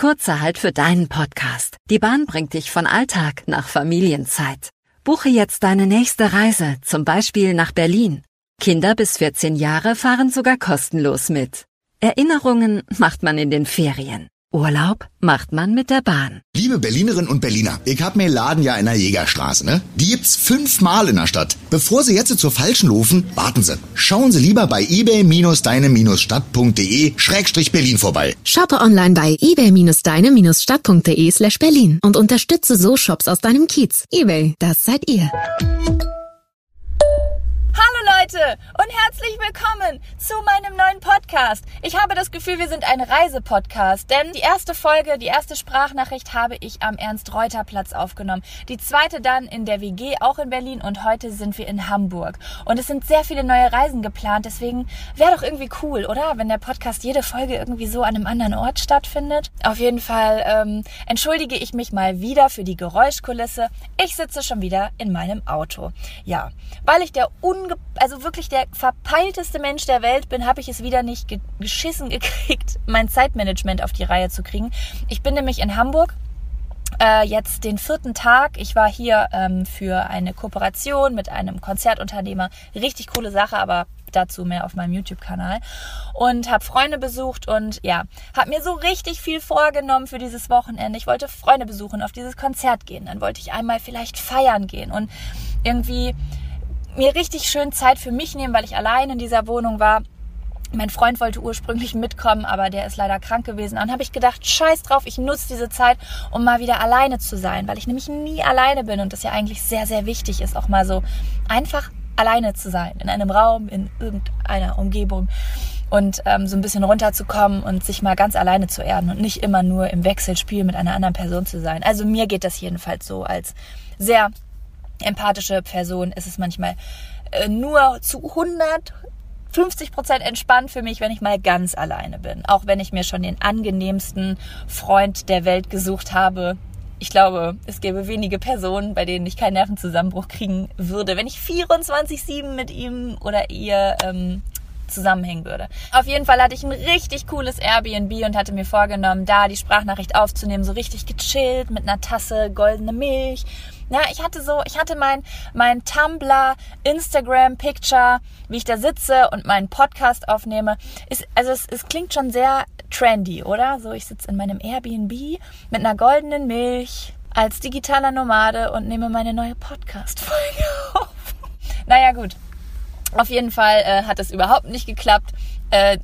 Kurzer Halt für deinen Podcast. Die Bahn bringt dich von Alltag nach Familienzeit. Buche jetzt deine nächste Reise, zum Beispiel nach Berlin. Kinder bis 14 Jahre fahren sogar kostenlos mit. Erinnerungen macht man in den Ferien. Urlaub macht man mit der Bahn. Liebe Berlinerinnen und Berliner, ich hab mir Laden ja in der Jägerstraße, ne? Die gibt's fünfmal in der Stadt. Bevor Sie jetzt zur falschen laufen, warten Sie. Schauen Sie lieber bei ebay-deine-stadt.de Schrägstrich Berlin vorbei. Shoppe online bei ebay-deine-stadt.de slash Berlin und unterstütze so Shops aus deinem Kiez. Ebay, das seid ihr. Leute und herzlich willkommen zu meinem neuen Podcast. Ich habe das Gefühl, wir sind ein Reisepodcast, denn die erste Folge, die erste Sprachnachricht habe ich am Ernst-Reuter-Platz aufgenommen. Die zweite dann in der WG, auch in Berlin und heute sind wir in Hamburg. Und es sind sehr viele neue Reisen geplant, deswegen wäre doch irgendwie cool, oder? Wenn der Podcast jede Folge irgendwie so an einem anderen Ort stattfindet. Auf jeden Fall ähm, entschuldige ich mich mal wieder für die Geräuschkulisse. Ich sitze schon wieder in meinem Auto. Ja, weil ich der un also wirklich der verpeilteste Mensch der Welt bin, habe ich es wieder nicht ge geschissen gekriegt, mein Zeitmanagement auf die Reihe zu kriegen. Ich bin nämlich in Hamburg äh, jetzt den vierten Tag. Ich war hier ähm, für eine Kooperation mit einem Konzertunternehmer. Richtig coole Sache, aber dazu mehr auf meinem YouTube-Kanal und habe Freunde besucht und ja, habe mir so richtig viel vorgenommen für dieses Wochenende. Ich wollte Freunde besuchen, auf dieses Konzert gehen, dann wollte ich einmal vielleicht feiern gehen und irgendwie mir richtig schön Zeit für mich nehmen, weil ich allein in dieser Wohnung war. Mein Freund wollte ursprünglich mitkommen, aber der ist leider krank gewesen. Dann habe ich gedacht, scheiß drauf, ich nutze diese Zeit, um mal wieder alleine zu sein, weil ich nämlich nie alleine bin und das ja eigentlich sehr, sehr wichtig ist, auch mal so einfach alleine zu sein, in einem Raum, in irgendeiner Umgebung und ähm, so ein bisschen runterzukommen und sich mal ganz alleine zu erden und nicht immer nur im Wechselspiel mit einer anderen Person zu sein. Also mir geht das jedenfalls so als sehr empathische Person ist es manchmal äh, nur zu 150 Prozent entspannt für mich, wenn ich mal ganz alleine bin. Auch wenn ich mir schon den angenehmsten Freund der Welt gesucht habe. Ich glaube, es gäbe wenige Personen, bei denen ich keinen Nervenzusammenbruch kriegen würde, wenn ich 24-7 mit ihm oder ihr ähm, zusammenhängen würde. Auf jeden Fall hatte ich ein richtig cooles Airbnb und hatte mir vorgenommen, da die Sprachnachricht aufzunehmen, so richtig gechillt mit einer Tasse goldene Milch ja, ich hatte so, ich hatte mein, mein Tumblr, Instagram Picture, wie ich da sitze und meinen Podcast aufnehme. Ist, also es, es klingt schon sehr trendy, oder? So, ich sitze in meinem Airbnb mit einer goldenen Milch als digitaler Nomade und nehme meine neue Podcast-Folge auf. naja, gut. Auf jeden Fall äh, hat es überhaupt nicht geklappt. Äh,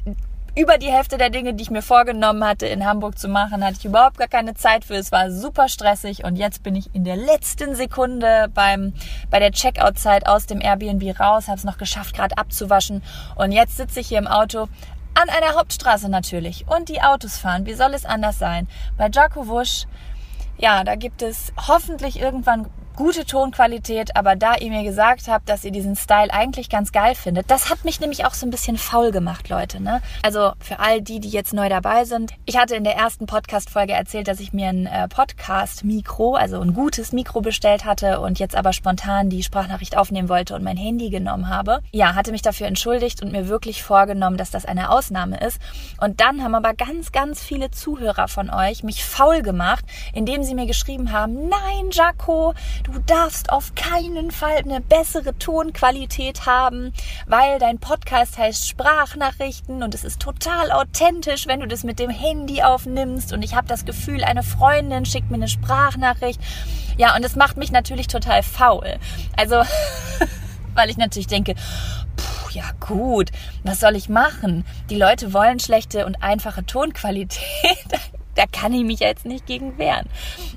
über die Hälfte der Dinge, die ich mir vorgenommen hatte, in Hamburg zu machen, hatte ich überhaupt gar keine Zeit für. Es war super stressig und jetzt bin ich in der letzten Sekunde beim, bei der Checkout-Zeit aus dem Airbnb raus, habe es noch geschafft, gerade abzuwaschen und jetzt sitze ich hier im Auto an einer Hauptstraße natürlich und die Autos fahren. Wie soll es anders sein? Bei Jaco Wusch, ja, da gibt es hoffentlich irgendwann gute Tonqualität, aber da ihr mir gesagt habt, dass ihr diesen Style eigentlich ganz geil findet, das hat mich nämlich auch so ein bisschen faul gemacht, Leute. Ne? Also für all die, die jetzt neu dabei sind. Ich hatte in der ersten Podcast-Folge erzählt, dass ich mir ein äh, Podcast-Mikro, also ein gutes Mikro bestellt hatte und jetzt aber spontan die Sprachnachricht aufnehmen wollte und mein Handy genommen habe. Ja, hatte mich dafür entschuldigt und mir wirklich vorgenommen, dass das eine Ausnahme ist. Und dann haben aber ganz, ganz viele Zuhörer von euch mich faul gemacht, indem sie mir geschrieben haben, nein, Jaco, Du darfst auf keinen Fall eine bessere Tonqualität haben, weil dein Podcast heißt Sprachnachrichten und es ist total authentisch, wenn du das mit dem Handy aufnimmst und ich habe das Gefühl, eine Freundin schickt mir eine Sprachnachricht. Ja, und es macht mich natürlich total faul. Also, weil ich natürlich denke, puh, ja gut, was soll ich machen? Die Leute wollen schlechte und einfache Tonqualität da kann ich mich jetzt nicht gegen wehren.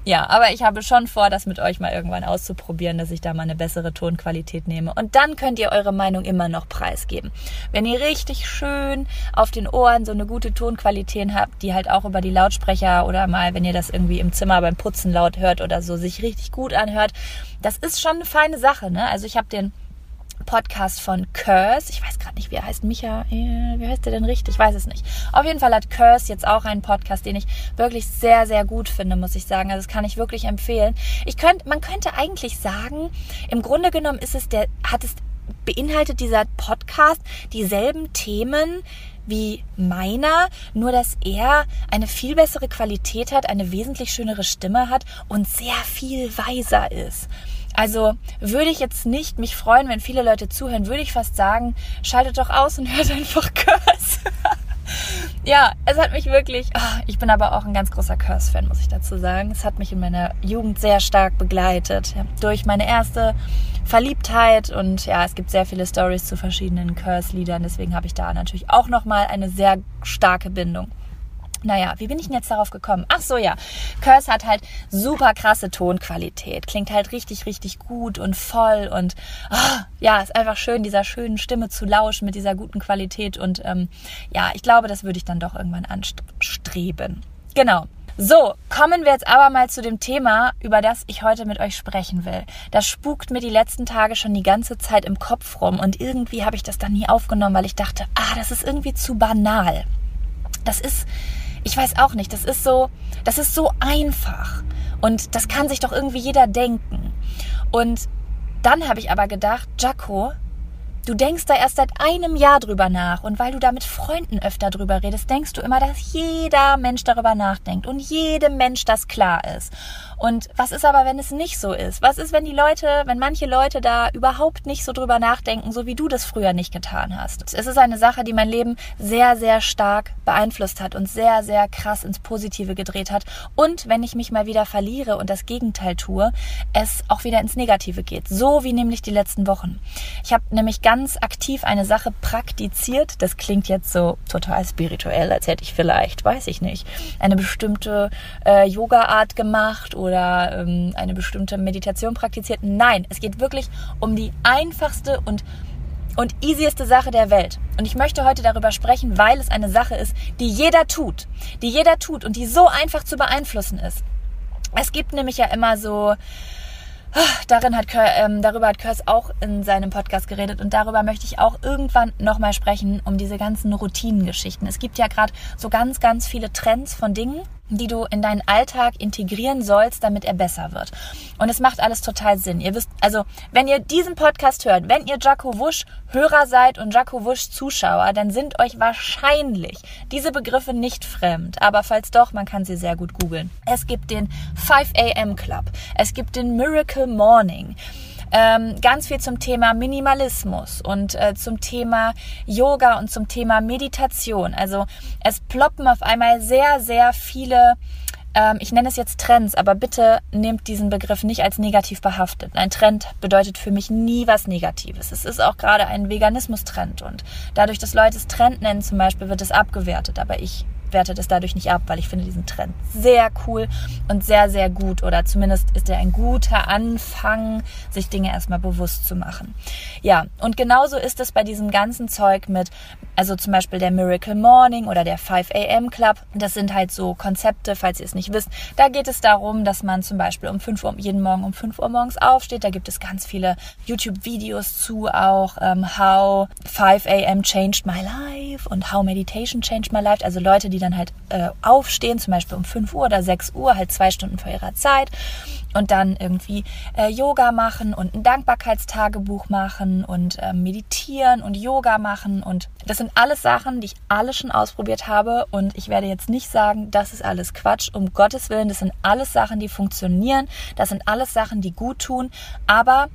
Ja, aber ich habe schon vor, das mit euch mal irgendwann auszuprobieren, dass ich da mal eine bessere Tonqualität nehme. Und dann könnt ihr eure Meinung immer noch preisgeben. Wenn ihr richtig schön auf den Ohren so eine gute Tonqualität habt, die halt auch über die Lautsprecher oder mal, wenn ihr das irgendwie im Zimmer beim Putzen laut hört oder so, sich richtig gut anhört, das ist schon eine feine Sache. Ne? Also ich habe den Podcast von Curse. Ich weiß gerade nicht, wie er heißt. Micha, äh, wie heißt der denn richtig? Ich weiß es nicht. Auf jeden Fall hat Curse jetzt auch einen Podcast, den ich wirklich sehr, sehr gut finde, muss ich sagen. Also das kann ich wirklich empfehlen. Ich könnte, man könnte eigentlich sagen, im Grunde genommen ist es der, hat es beinhaltet dieser Podcast dieselben Themen wie meiner, nur dass er eine viel bessere Qualität hat, eine wesentlich schönere Stimme hat und sehr viel weiser ist. Also würde ich jetzt nicht mich freuen, wenn viele Leute zuhören, würde ich fast sagen, schaltet doch aus und hört einfach Curse. ja, es hat mich wirklich, oh, ich bin aber auch ein ganz großer Curse-Fan, muss ich dazu sagen. Es hat mich in meiner Jugend sehr stark begleitet. Ja, durch meine erste Verliebtheit und ja, es gibt sehr viele Stories zu verschiedenen Curse-Liedern, deswegen habe ich da natürlich auch nochmal eine sehr starke Bindung. Naja, wie bin ich denn jetzt darauf gekommen? Ach so, ja. Curse hat halt super krasse Tonqualität. Klingt halt richtig, richtig gut und voll und oh, ja, ist einfach schön, dieser schönen Stimme zu lauschen mit dieser guten Qualität. Und ähm, ja, ich glaube, das würde ich dann doch irgendwann anstreben. Genau. So, kommen wir jetzt aber mal zu dem Thema, über das ich heute mit euch sprechen will. Das spukt mir die letzten Tage schon die ganze Zeit im Kopf rum und irgendwie habe ich das dann nie aufgenommen, weil ich dachte, ah, das ist irgendwie zu banal. Das ist, ich weiß auch nicht, das ist so, das ist so einfach und das kann sich doch irgendwie jeder denken. Und dann habe ich aber gedacht, Jaco, Du denkst da erst seit einem Jahr drüber nach und weil du da mit Freunden öfter drüber redest, denkst du immer, dass jeder Mensch darüber nachdenkt und jedem Mensch das klar ist. Und was ist aber, wenn es nicht so ist? Was ist, wenn die Leute, wenn manche Leute da überhaupt nicht so drüber nachdenken, so wie du das früher nicht getan hast? Es ist eine Sache, die mein Leben sehr, sehr stark beeinflusst hat und sehr, sehr krass ins Positive gedreht hat. Und wenn ich mich mal wieder verliere und das Gegenteil tue, es auch wieder ins Negative geht. So wie nämlich die letzten Wochen. Ich habe nämlich ganz aktiv eine Sache praktiziert. Das klingt jetzt so total spirituell, als hätte ich vielleicht, weiß ich nicht, eine bestimmte äh, Yoga-Art gemacht oder ähm, eine bestimmte Meditation praktiziert. Nein, es geht wirklich um die einfachste und und easieste Sache der Welt. Und ich möchte heute darüber sprechen, weil es eine Sache ist, die jeder tut, die jeder tut und die so einfach zu beeinflussen ist. Es gibt nämlich ja immer so Darin hat ähm, darüber hat Kurs auch in seinem Podcast geredet und darüber möchte ich auch irgendwann nochmal sprechen, um diese ganzen Routinengeschichten. Es gibt ja gerade so ganz, ganz viele Trends von Dingen, die du in deinen Alltag integrieren sollst, damit er besser wird. Und es macht alles total Sinn. Ihr wisst, also, wenn ihr diesen Podcast hört, wenn ihr Jaco Wusch Hörer seid und Jaco Wusch Zuschauer, dann sind euch wahrscheinlich diese Begriffe nicht fremd. Aber falls doch, man kann sie sehr gut googeln. Es gibt den 5 AM Club. Es gibt den Miracle Morning ähm, ganz viel zum Thema Minimalismus und äh, zum Thema Yoga und zum Thema Meditation. Also es ploppen auf einmal sehr, sehr viele ähm, ich nenne es jetzt Trends, aber bitte nehmt diesen Begriff nicht als negativ behaftet. Ein Trend bedeutet für mich nie was Negatives. Es ist auch gerade ein Veganismus-Trend und dadurch, dass Leute es Trend nennen zum Beispiel, wird es abgewertet. Aber ich wertet es dadurch nicht ab, weil ich finde diesen Trend sehr cool und sehr, sehr gut. Oder zumindest ist er ein guter Anfang, sich Dinge erstmal bewusst zu machen. Ja, und genauso ist es bei diesem ganzen Zeug mit, also zum Beispiel der Miracle Morning oder der 5 AM Club. Das sind halt so Konzepte, falls ihr es nicht wisst. Da geht es darum, dass man zum Beispiel um 5 Uhr, jeden Morgen um 5 Uhr morgens aufsteht. Da gibt es ganz viele YouTube-Videos zu auch, ähm, How 5 AM Changed My Life und How Meditation Changed My Life. Also Leute, die die dann halt äh, aufstehen, zum Beispiel um 5 Uhr oder 6 Uhr, halt zwei Stunden vor ihrer Zeit und dann irgendwie äh, Yoga machen und ein Dankbarkeitstagebuch machen und äh, meditieren und Yoga machen und das sind alles Sachen, die ich alle schon ausprobiert habe und ich werde jetzt nicht sagen, das ist alles Quatsch, um Gottes Willen, das sind alles Sachen, die funktionieren, das sind alles Sachen, die gut tun, aber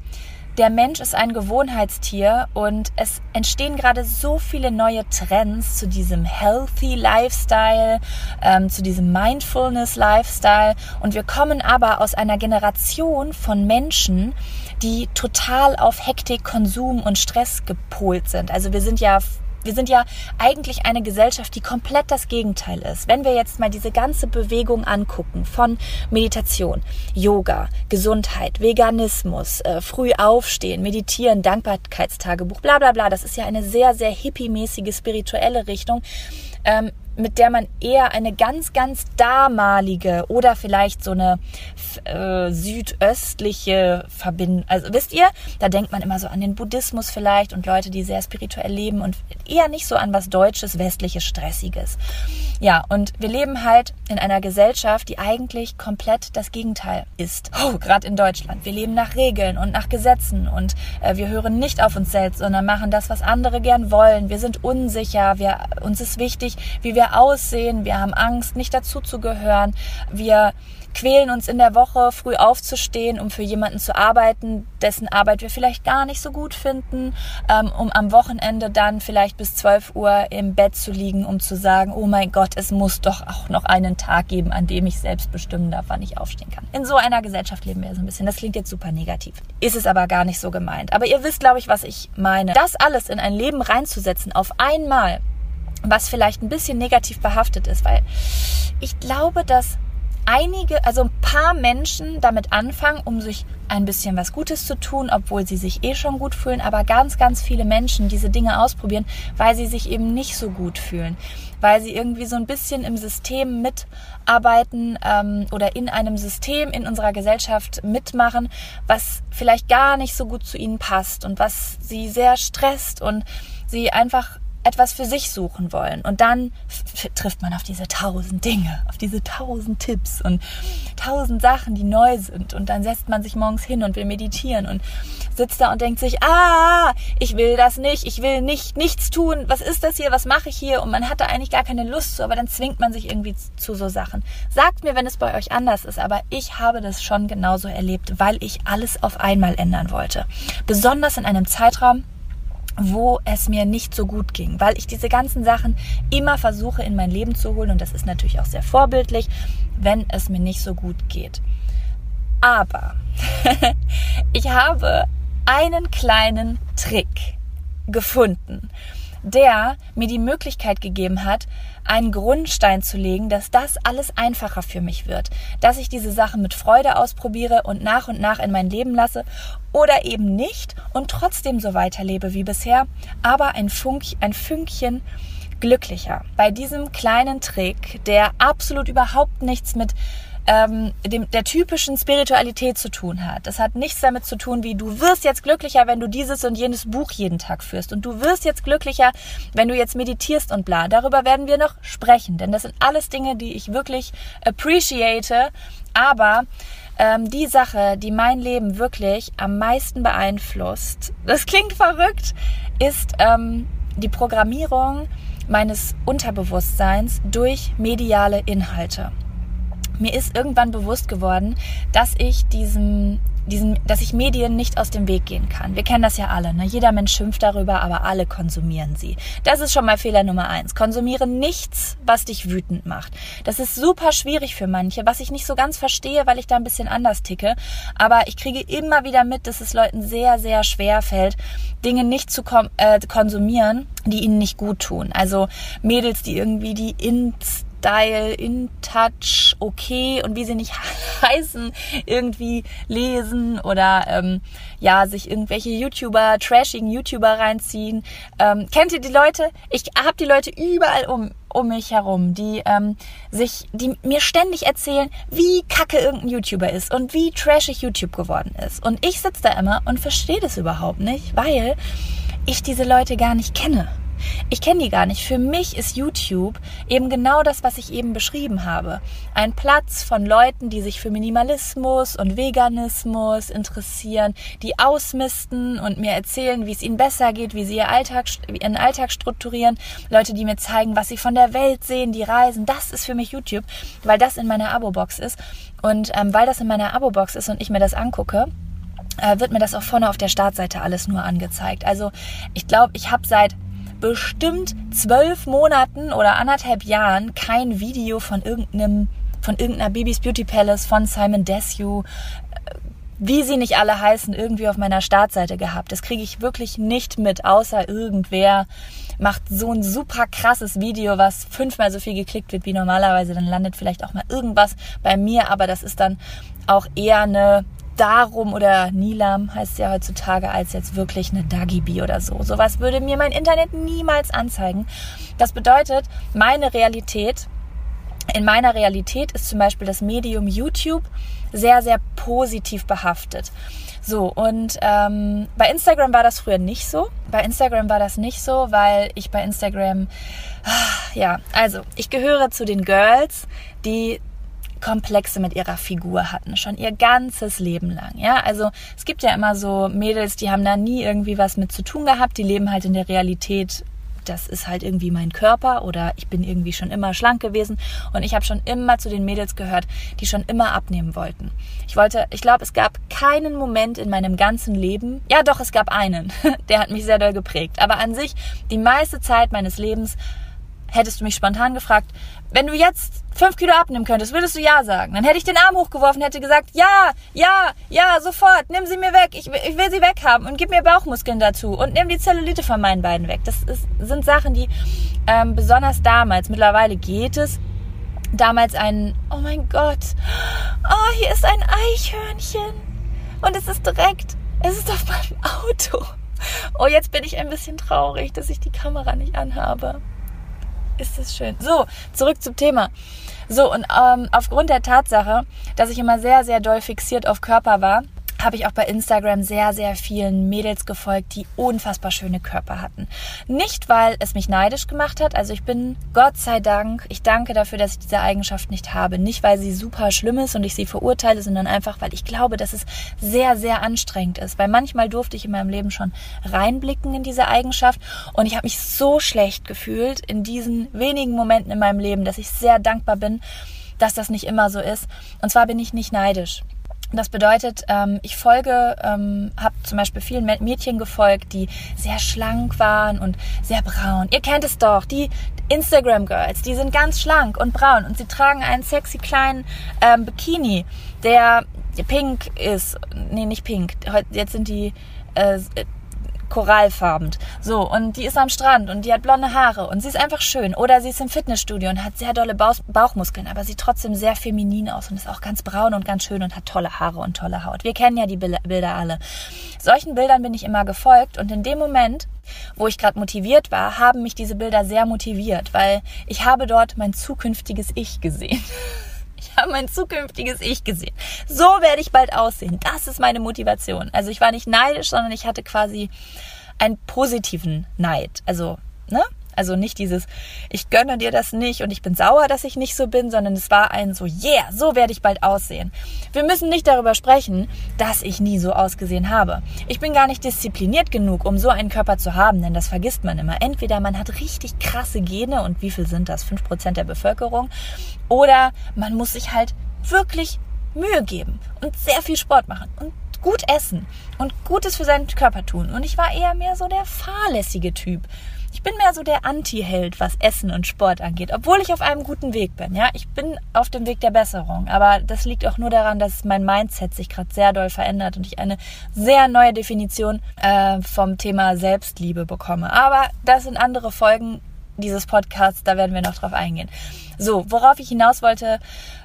der Mensch ist ein Gewohnheitstier und es entstehen gerade so viele neue Trends zu diesem Healthy Lifestyle, ähm, zu diesem Mindfulness Lifestyle. Und wir kommen aber aus einer Generation von Menschen, die total auf Hektik, Konsum und Stress gepolt sind. Also wir sind ja wir sind ja eigentlich eine Gesellschaft, die komplett das Gegenteil ist. Wenn wir jetzt mal diese ganze Bewegung angucken von Meditation, Yoga, Gesundheit, Veganismus, äh, früh aufstehen, meditieren, Dankbarkeitstagebuch, bla bla bla, das ist ja eine sehr, sehr hippie-mäßige spirituelle Richtung. Ähm, mit der man eher eine ganz, ganz damalige oder vielleicht so eine äh, südöstliche Verbindung, also wisst ihr, da denkt man immer so an den Buddhismus vielleicht und Leute, die sehr spirituell leben und eher nicht so an was Deutsches, Westliches, Stressiges. Ja, und wir leben halt in einer Gesellschaft, die eigentlich komplett das Gegenteil ist. Oh, gerade in Deutschland. Wir leben nach Regeln und nach Gesetzen und äh, wir hören nicht auf uns selbst, sondern machen das, was andere gern wollen. Wir sind unsicher, wir, uns ist wichtig, wie wir aussehen, wir haben Angst, nicht dazuzugehören, wir quälen uns in der Woche, früh aufzustehen, um für jemanden zu arbeiten, dessen Arbeit wir vielleicht gar nicht so gut finden, ähm, um am Wochenende dann vielleicht bis 12 Uhr im Bett zu liegen, um zu sagen, oh mein Gott, es muss doch auch noch einen Tag geben, an dem ich selbst bestimmen darf, wann ich aufstehen kann. In so einer Gesellschaft leben wir so ein bisschen. Das klingt jetzt super negativ. Ist es aber gar nicht so gemeint. Aber ihr wisst, glaube ich, was ich meine. Das alles in ein Leben reinzusetzen, auf einmal, was vielleicht ein bisschen negativ behaftet ist, weil ich glaube, dass einige, also ein paar Menschen damit anfangen, um sich ein bisschen was Gutes zu tun, obwohl sie sich eh schon gut fühlen, aber ganz, ganz viele Menschen diese Dinge ausprobieren, weil sie sich eben nicht so gut fühlen, weil sie irgendwie so ein bisschen im System mitarbeiten ähm, oder in einem System in unserer Gesellschaft mitmachen, was vielleicht gar nicht so gut zu ihnen passt und was sie sehr stresst und sie einfach etwas für sich suchen wollen. Und dann trifft man auf diese tausend Dinge, auf diese tausend Tipps und tausend Sachen, die neu sind. Und dann setzt man sich morgens hin und will meditieren und sitzt da und denkt sich, ah, ich will das nicht, ich will nicht nichts tun. Was ist das hier? Was mache ich hier? Und man hat da eigentlich gar keine Lust zu, aber dann zwingt man sich irgendwie zu so Sachen. Sagt mir, wenn es bei euch anders ist, aber ich habe das schon genauso erlebt, weil ich alles auf einmal ändern wollte. Besonders in einem Zeitraum, wo es mir nicht so gut ging, weil ich diese ganzen Sachen immer versuche in mein Leben zu holen und das ist natürlich auch sehr vorbildlich, wenn es mir nicht so gut geht. Aber ich habe einen kleinen Trick gefunden der mir die Möglichkeit gegeben hat, einen Grundstein zu legen, dass das alles einfacher für mich wird, dass ich diese Sachen mit Freude ausprobiere und nach und nach in mein Leben lasse oder eben nicht und trotzdem so weiterlebe wie bisher, aber ein, Funk, ein Fünkchen glücklicher. Bei diesem kleinen Trick, der absolut überhaupt nichts mit ähm, dem, der typischen Spiritualität zu tun hat. Das hat nichts damit zu tun, wie du wirst jetzt glücklicher, wenn du dieses und jenes Buch jeden Tag führst. Und du wirst jetzt glücklicher, wenn du jetzt meditierst und bla. Darüber werden wir noch sprechen, denn das sind alles Dinge, die ich wirklich appreciate. Aber ähm, die Sache, die mein Leben wirklich am meisten beeinflusst, das klingt verrückt, ist ähm, die Programmierung meines Unterbewusstseins durch mediale Inhalte mir ist irgendwann bewusst geworden, dass ich diesem diesen, dass ich Medien nicht aus dem Weg gehen kann. Wir kennen das ja alle. Ne? Jeder Mensch schimpft darüber, aber alle konsumieren sie. Das ist schon mal Fehler Nummer eins. Konsumiere nichts, was dich wütend macht. Das ist super schwierig für manche, was ich nicht so ganz verstehe, weil ich da ein bisschen anders ticke. Aber ich kriege immer wieder mit, dass es Leuten sehr, sehr schwer fällt, Dinge nicht zu äh, konsumieren, die ihnen nicht gut tun. Also Mädels, die irgendwie die Inst Style, In Touch, Okay und wie sie nicht heißen, irgendwie lesen oder ähm, ja, sich irgendwelche YouTuber, trashigen YouTuber reinziehen. Ähm, kennt ihr die Leute? Ich habe die Leute überall um, um mich herum, die ähm, sich, die mir ständig erzählen, wie kacke irgendein YouTuber ist und wie trashig YouTube geworden ist. Und ich sitze da immer und verstehe das überhaupt nicht, weil ich diese Leute gar nicht kenne. Ich kenne die gar nicht. Für mich ist YouTube eben genau das, was ich eben beschrieben habe. Ein Platz von Leuten, die sich für Minimalismus und Veganismus interessieren, die ausmisten und mir erzählen, wie es ihnen besser geht, wie sie ihr Alltag, ihren Alltag strukturieren. Leute, die mir zeigen, was sie von der Welt sehen, die reisen. Das ist für mich YouTube, weil das in meiner Abo-Box ist. Und ähm, weil das in meiner Abo-Box ist und ich mir das angucke, äh, wird mir das auch vorne auf der Startseite alles nur angezeigt. Also ich glaube, ich habe seit bestimmt zwölf Monaten oder anderthalb Jahren kein Video von irgendeinem, von irgendeiner Babys Beauty Palace, von Simon Desue, äh, wie sie nicht alle heißen, irgendwie auf meiner Startseite gehabt. Das kriege ich wirklich nicht mit, außer irgendwer macht so ein super krasses Video, was fünfmal so viel geklickt wird wie normalerweise. Dann landet vielleicht auch mal irgendwas bei mir, aber das ist dann auch eher eine darum oder Nilam heißt ja heutzutage als jetzt wirklich eine Dagibi oder so. Sowas würde mir mein Internet niemals anzeigen. Das bedeutet, meine Realität, in meiner Realität ist zum Beispiel das Medium YouTube sehr, sehr positiv behaftet. So, und ähm, bei Instagram war das früher nicht so. Bei Instagram war das nicht so, weil ich bei Instagram, ah, ja, also ich gehöre zu den Girls, die Komplexe mit ihrer Figur hatten, schon ihr ganzes Leben lang. Ja, also es gibt ja immer so Mädels, die haben da nie irgendwie was mit zu tun gehabt, die leben halt in der Realität das ist halt irgendwie mein Körper oder ich bin irgendwie schon immer schlank gewesen und ich habe schon immer zu den Mädels gehört, die schon immer abnehmen wollten. Ich wollte, ich glaube, es gab keinen Moment in meinem ganzen Leben, ja doch, es gab einen, der hat mich sehr doll geprägt, aber an sich die meiste Zeit meines Lebens hättest du mich spontan gefragt, wenn du jetzt fünf Kilo abnehmen könntest, würdest du ja sagen. Dann hätte ich den Arm hochgeworfen, hätte gesagt, ja, ja, ja, sofort, nimm sie mir weg, ich, ich will sie weghaben und gib mir Bauchmuskeln dazu und nimm die Zellulite von meinen beiden weg. Das ist, sind Sachen, die ähm, besonders damals, mittlerweile geht es, damals ein, oh mein Gott, oh, hier ist ein Eichhörnchen und es ist direkt, es ist auf meinem Auto. Oh, jetzt bin ich ein bisschen traurig, dass ich die Kamera nicht anhabe ist das schön. So, zurück zum Thema. So, und ähm, aufgrund der Tatsache, dass ich immer sehr, sehr doll fixiert auf Körper war, habe ich auch bei Instagram sehr, sehr vielen Mädels gefolgt, die unfassbar schöne Körper hatten. Nicht, weil es mich neidisch gemacht hat. Also ich bin, Gott sei Dank, ich danke dafür, dass ich diese Eigenschaft nicht habe. Nicht, weil sie super schlimm ist und ich sie verurteile, sondern einfach, weil ich glaube, dass es sehr, sehr anstrengend ist. Weil manchmal durfte ich in meinem Leben schon reinblicken in diese Eigenschaft und ich habe mich so schlecht gefühlt in diesen wenigen Momenten in meinem Leben, dass ich sehr dankbar bin, dass das nicht immer so ist. Und zwar bin ich nicht neidisch. Das bedeutet, ähm, ich folge, ähm, habe zum Beispiel vielen Mädchen gefolgt, die sehr schlank waren und sehr braun. Ihr kennt es doch, die Instagram Girls, die sind ganz schlank und braun und sie tragen einen sexy kleinen ähm, Bikini, der pink ist. Nee, nicht pink. Jetzt sind die äh, korallfarben. So, und die ist am Strand und die hat blonde Haare und sie ist einfach schön. Oder sie ist im Fitnessstudio und hat sehr dolle Bauchmuskeln, aber sieht trotzdem sehr feminin aus und ist auch ganz braun und ganz schön und hat tolle Haare und tolle Haut. Wir kennen ja die Bilder alle. Solchen Bildern bin ich immer gefolgt und in dem Moment, wo ich gerade motiviert war, haben mich diese Bilder sehr motiviert, weil ich habe dort mein zukünftiges Ich gesehen. Ich habe mein zukünftiges Ich gesehen. So werde ich bald aussehen. Das ist meine Motivation. Also ich war nicht neidisch, sondern ich hatte quasi einen positiven Neid. Also, ne? Also nicht dieses, ich gönne dir das nicht und ich bin sauer, dass ich nicht so bin, sondern es war ein so, yeah, so werde ich bald aussehen. Wir müssen nicht darüber sprechen, dass ich nie so ausgesehen habe. Ich bin gar nicht diszipliniert genug, um so einen Körper zu haben, denn das vergisst man immer. Entweder man hat richtig krasse Gene und wie viel sind das? Fünf Prozent der Bevölkerung. Oder man muss sich halt wirklich Mühe geben und sehr viel Sport machen und gut essen und Gutes für seinen Körper tun. Und ich war eher mehr so der fahrlässige Typ. Ich bin mehr so der Anti-Held, was Essen und Sport angeht, obwohl ich auf einem guten Weg bin. Ja, ich bin auf dem Weg der Besserung, aber das liegt auch nur daran, dass mein Mindset sich gerade sehr doll verändert und ich eine sehr neue Definition äh, vom Thema Selbstliebe bekomme. Aber das sind andere Folgen dieses Podcasts, da werden wir noch drauf eingehen. So, worauf ich hinaus wollte,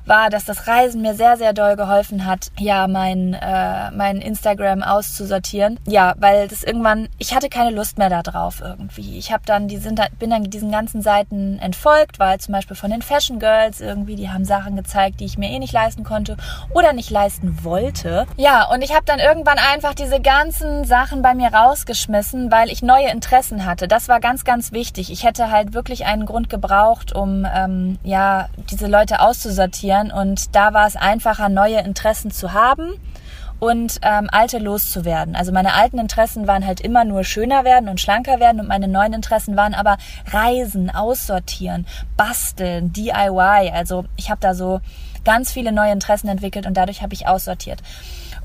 war, dass das Reisen mir sehr, sehr doll geholfen hat, ja, mein, äh, mein Instagram auszusortieren. Ja, weil das irgendwann, ich hatte keine Lust mehr darauf irgendwie. Ich habe dann, die sind, bin dann diesen ganzen Seiten entfolgt, weil zum Beispiel von den Fashion Girls irgendwie, die haben Sachen gezeigt, die ich mir eh nicht leisten konnte oder nicht leisten wollte. Ja, und ich habe dann irgendwann einfach diese ganzen Sachen bei mir rausgeschmissen, weil ich neue Interessen hatte. Das war ganz, ganz wichtig. Ich hätte halt wirklich einen Grund gebraucht, um ähm, ja diese Leute auszusortieren kennenlernen und da war es einfacher, neue Interessen zu haben und ähm, alte loszuwerden. Also meine alten Interessen waren halt immer nur schöner werden und schlanker werden und meine neuen Interessen waren aber Reisen, Aussortieren, Basteln, DIY. Also ich habe da so ganz viele neue Interessen entwickelt und dadurch habe ich aussortiert.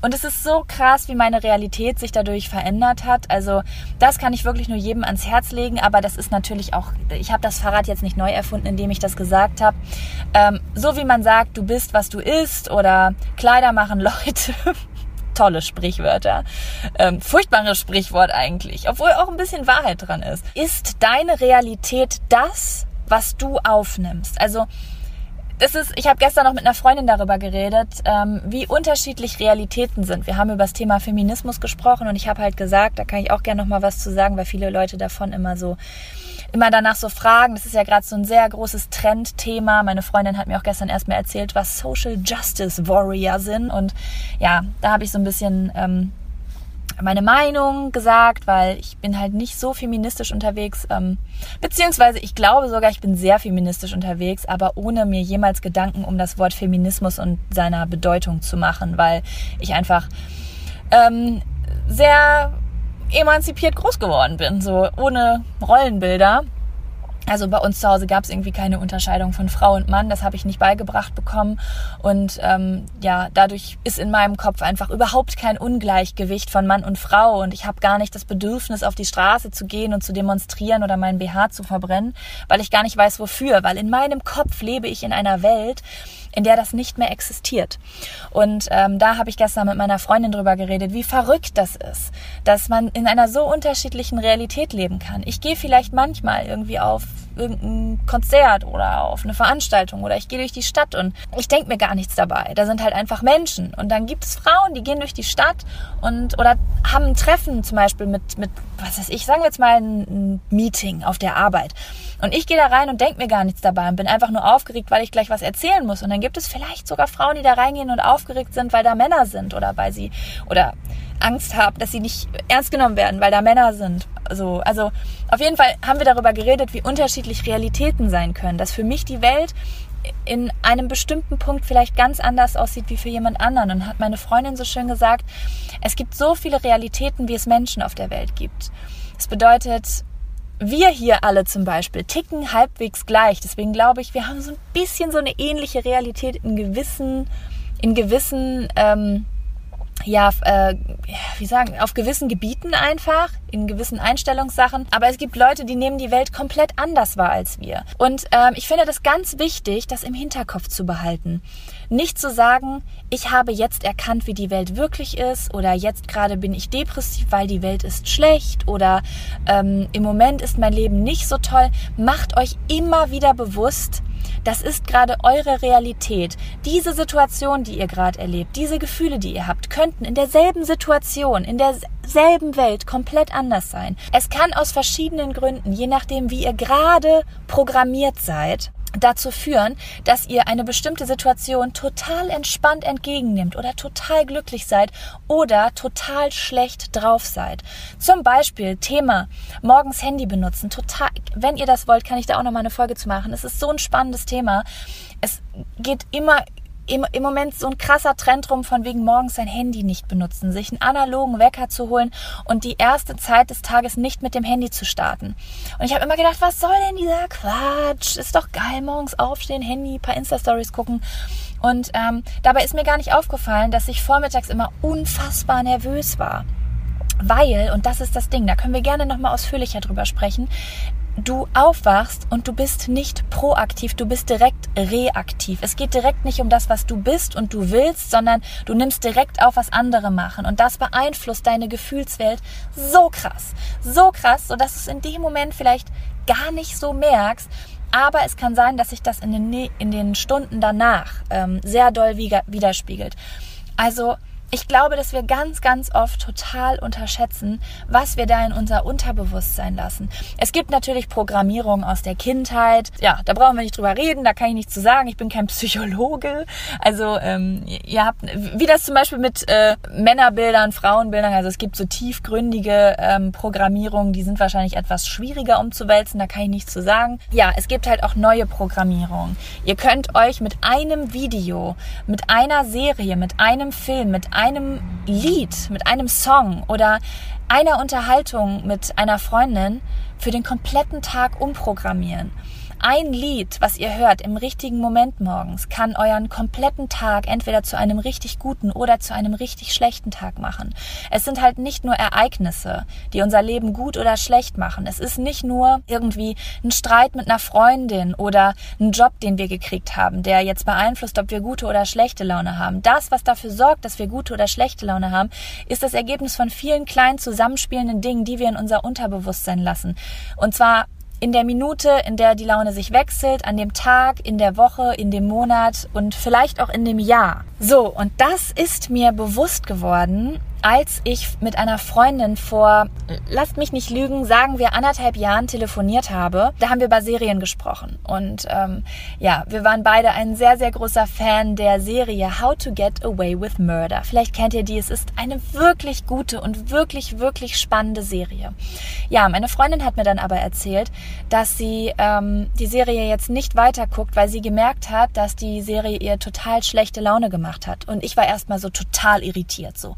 Und es ist so krass, wie meine Realität sich dadurch verändert hat. Also das kann ich wirklich nur jedem ans Herz legen. Aber das ist natürlich auch, ich habe das Fahrrad jetzt nicht neu erfunden, indem ich das gesagt habe. Ähm, so wie man sagt, du bist, was du isst oder Kleider machen Leute. Tolle Sprichwörter. Ähm, furchtbares Sprichwort eigentlich, obwohl auch ein bisschen Wahrheit dran ist. Ist deine Realität das, was du aufnimmst? Also das ist, ich habe gestern noch mit einer Freundin darüber geredet, ähm, wie unterschiedlich Realitäten sind. Wir haben über das Thema Feminismus gesprochen und ich habe halt gesagt, da kann ich auch gerne noch mal was zu sagen, weil viele Leute davon immer so immer danach so fragen. Das ist ja gerade so ein sehr großes Trendthema. Meine Freundin hat mir auch gestern erstmal erzählt, was Social Justice Warrior sind und ja, da habe ich so ein bisschen ähm, meine Meinung gesagt, weil ich bin halt nicht so feministisch unterwegs, ähm, beziehungsweise ich glaube sogar, ich bin sehr feministisch unterwegs, aber ohne mir jemals Gedanken um das Wort Feminismus und seiner Bedeutung zu machen, weil ich einfach ähm, sehr emanzipiert groß geworden bin, so ohne Rollenbilder. Also bei uns zu Hause gab es irgendwie keine Unterscheidung von Frau und Mann. Das habe ich nicht beigebracht bekommen. Und ähm, ja, dadurch ist in meinem Kopf einfach überhaupt kein Ungleichgewicht von Mann und Frau. Und ich habe gar nicht das Bedürfnis, auf die Straße zu gehen und zu demonstrieren oder meinen BH zu verbrennen, weil ich gar nicht weiß, wofür. Weil in meinem Kopf lebe ich in einer Welt, in der das nicht mehr existiert. Und ähm, da habe ich gestern mit meiner Freundin drüber geredet, wie verrückt das ist, dass man in einer so unterschiedlichen Realität leben kann. Ich gehe vielleicht manchmal irgendwie auf irgendein Konzert oder auf eine Veranstaltung oder ich gehe durch die Stadt und ich denke mir gar nichts dabei. Da sind halt einfach Menschen. Und dann gibt es Frauen, die gehen durch die Stadt und oder haben ein Treffen zum Beispiel mit, mit was weiß ich, sagen wir jetzt mal ein, Meeting auf der Arbeit. Und ich gehe da rein und denke mir gar nichts dabei und bin einfach nur aufgeregt, weil ich gleich was erzählen muss. Und dann gibt es vielleicht sogar Frauen, die da reingehen und aufgeregt sind, weil da Männer sind oder weil sie oder Angst haben, dass sie nicht ernst genommen werden, weil da Männer sind. So, also auf jeden Fall haben wir darüber geredet, wie unterschiedlich Realitäten sein können, dass für mich die Welt in einem bestimmten Punkt vielleicht ganz anders aussieht wie für jemand anderen. Und hat meine Freundin so schön gesagt, es gibt so viele Realitäten, wie es Menschen auf der Welt gibt. Das bedeutet, wir hier alle zum Beispiel ticken halbwegs gleich. Deswegen glaube ich, wir haben so ein bisschen so eine ähnliche Realität in gewissen, in gewissen ähm, ja, äh, wie sagen, auf gewissen Gebieten einfach, in gewissen Einstellungssachen. Aber es gibt Leute, die nehmen die Welt komplett anders wahr als wir. Und ähm, ich finde das ganz wichtig, das im Hinterkopf zu behalten. Nicht zu sagen, ich habe jetzt erkannt, wie die Welt wirklich ist oder jetzt gerade bin ich depressiv, weil die Welt ist schlecht oder ähm, im Moment ist mein Leben nicht so toll. Macht euch immer wieder bewusst, das ist gerade eure Realität. Diese Situation, die ihr gerade erlebt, diese Gefühle, die ihr habt, könnten in derselben Situation, in derselben Welt komplett anders sein. Es kann aus verschiedenen Gründen, je nachdem, wie ihr gerade programmiert seid, dazu führen, dass ihr eine bestimmte Situation total entspannt entgegennimmt oder total glücklich seid oder total schlecht drauf seid. Zum Beispiel Thema morgens Handy benutzen. Total, wenn ihr das wollt, kann ich da auch noch mal eine Folge zu machen. Es ist so ein spannendes Thema. Es geht immer im, im Moment so ein krasser Trend rum, von wegen morgens sein Handy nicht benutzen, sich einen analogen Wecker zu holen und die erste Zeit des Tages nicht mit dem Handy zu starten. Und ich habe immer gedacht, was soll denn dieser Quatsch? Ist doch geil, morgens aufstehen, Handy, paar Insta-Stories gucken. Und ähm, dabei ist mir gar nicht aufgefallen, dass ich vormittags immer unfassbar nervös war. Weil, und das ist das Ding, da können wir gerne nochmal ausführlicher drüber sprechen, du aufwachst und du bist nicht proaktiv, du bist direkt reaktiv. Es geht direkt nicht um das, was du bist und du willst, sondern du nimmst direkt auf, was andere machen. Und das beeinflusst deine Gefühlswelt so krass, so krass, sodass du es in dem Moment vielleicht gar nicht so merkst. Aber es kann sein, dass sich das in den, in den Stunden danach ähm, sehr doll widerspiegelt. Also ich glaube, dass wir ganz, ganz oft total unterschätzen, was wir da in unser Unterbewusstsein lassen. Es gibt natürlich Programmierung aus der Kindheit. Ja, da brauchen wir nicht drüber reden, da kann ich nichts zu sagen. Ich bin kein Psychologe. Also ähm, ihr habt, wie das zum Beispiel mit äh, Männerbildern, Frauenbildern, also es gibt so tiefgründige ähm, Programmierungen, die sind wahrscheinlich etwas schwieriger umzuwälzen, da kann ich nichts zu sagen. Ja, es gibt halt auch neue Programmierungen. Ihr könnt euch mit einem Video, mit einer Serie, mit einem Film, mit einem einem Lied, mit einem Song oder einer Unterhaltung mit einer Freundin für den kompletten Tag umprogrammieren ein Lied, was ihr hört im richtigen Moment morgens, kann euren kompletten Tag entweder zu einem richtig guten oder zu einem richtig schlechten Tag machen. Es sind halt nicht nur Ereignisse, die unser Leben gut oder schlecht machen. Es ist nicht nur irgendwie ein Streit mit einer Freundin oder ein Job, den wir gekriegt haben, der jetzt beeinflusst, ob wir gute oder schlechte Laune haben. Das, was dafür sorgt, dass wir gute oder schlechte Laune haben, ist das Ergebnis von vielen kleinen zusammenspielenden Dingen, die wir in unser Unterbewusstsein lassen. Und zwar in der Minute, in der die Laune sich wechselt, an dem Tag, in der Woche, in dem Monat und vielleicht auch in dem Jahr. So, und das ist mir bewusst geworden, als ich mit einer Freundin vor, lasst mich nicht lügen, sagen wir anderthalb Jahren telefoniert habe. Da haben wir über Serien gesprochen. Und ähm, ja, wir waren beide ein sehr, sehr großer Fan der Serie How to Get Away with Murder. Vielleicht kennt ihr die. Es ist eine wirklich gute und wirklich, wirklich spannende Serie. Ja, meine Freundin hat mir dann aber erzählt, dass sie ähm, die Serie jetzt nicht weiter guckt, weil sie gemerkt hat, dass die Serie ihr total schlechte Laune gemacht hat. Und ich war erstmal so total irritiert. So,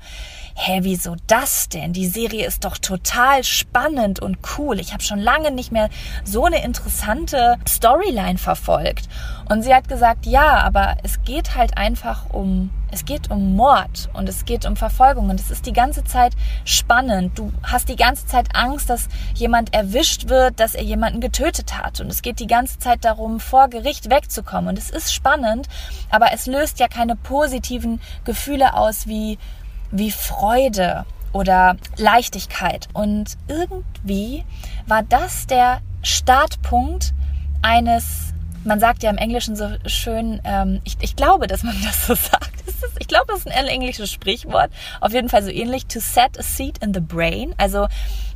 hä, wieso das denn? Die Serie ist doch total spannend und cool. Ich habe schon lange nicht mehr so eine interessante Storyline verfolgt. Und sie hat gesagt, ja, aber es geht halt einfach um, es geht um Mord und es geht um Verfolgung und es ist die ganze Zeit spannend. Du hast die ganze Zeit Angst, dass jemand erwischt wird, dass er jemanden getötet hat und es geht die ganze Zeit darum, vor Gericht wegzukommen und es ist spannend, aber es löst ja keine positiven Gefühle aus wie wie Freude oder Leichtigkeit. Und irgendwie war das der Startpunkt eines, man sagt ja im Englischen so schön, ähm, ich, ich glaube, dass man das so sagt. Ich glaube, das ist ein englisches Sprichwort. Auf jeden Fall so ähnlich. To set a seed in the brain. Also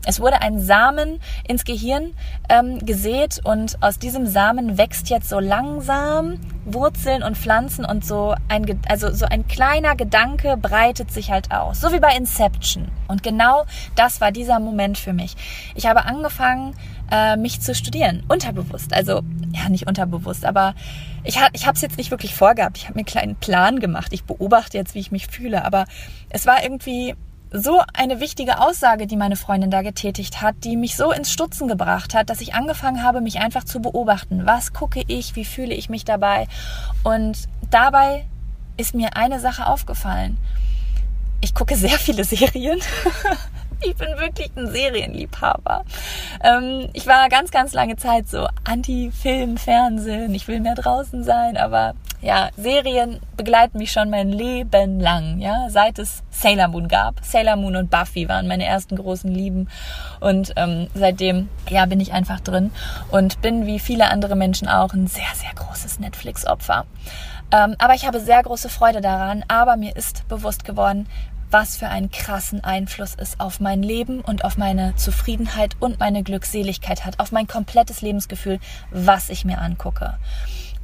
es wurde ein Samen ins Gehirn ähm, gesät und aus diesem Samen wächst jetzt so langsam Wurzeln und Pflanzen und so ein, also so ein kleiner Gedanke breitet sich halt aus. So wie bei Inception. Und genau das war dieser Moment für mich. Ich habe angefangen, äh, mich zu studieren. Unterbewusst. Also, ja, nicht unterbewusst, aber ich, ich habe es jetzt nicht wirklich vorgehabt. Ich habe mir einen kleinen Plan gemacht. Ich beobachte jetzt, wie ich mich fühle. Aber es war irgendwie so eine wichtige Aussage, die meine Freundin da getätigt hat, die mich so ins Stutzen gebracht hat, dass ich angefangen habe, mich einfach zu beobachten. Was gucke ich? Wie fühle ich mich dabei? Und dabei ist mir eine Sache aufgefallen. Ich gucke sehr viele Serien. ich bin wirklich ein Serienliebhaber. Ähm, ich war ganz, ganz lange Zeit so Anti-Film, Fernsehen. Ich will mehr draußen sein, aber ja, Serien begleiten mich schon mein Leben lang, ja, seit es Sailor Moon gab. Sailor Moon und Buffy waren meine ersten großen Lieben und ähm, seitdem, ja, bin ich einfach drin und bin wie viele andere Menschen auch ein sehr, sehr großes Netflix-Opfer. Ähm, aber ich habe sehr große Freude daran, aber mir ist bewusst geworden, was für einen krassen Einfluss es auf mein Leben und auf meine Zufriedenheit und meine Glückseligkeit hat, auf mein komplettes Lebensgefühl, was ich mir angucke.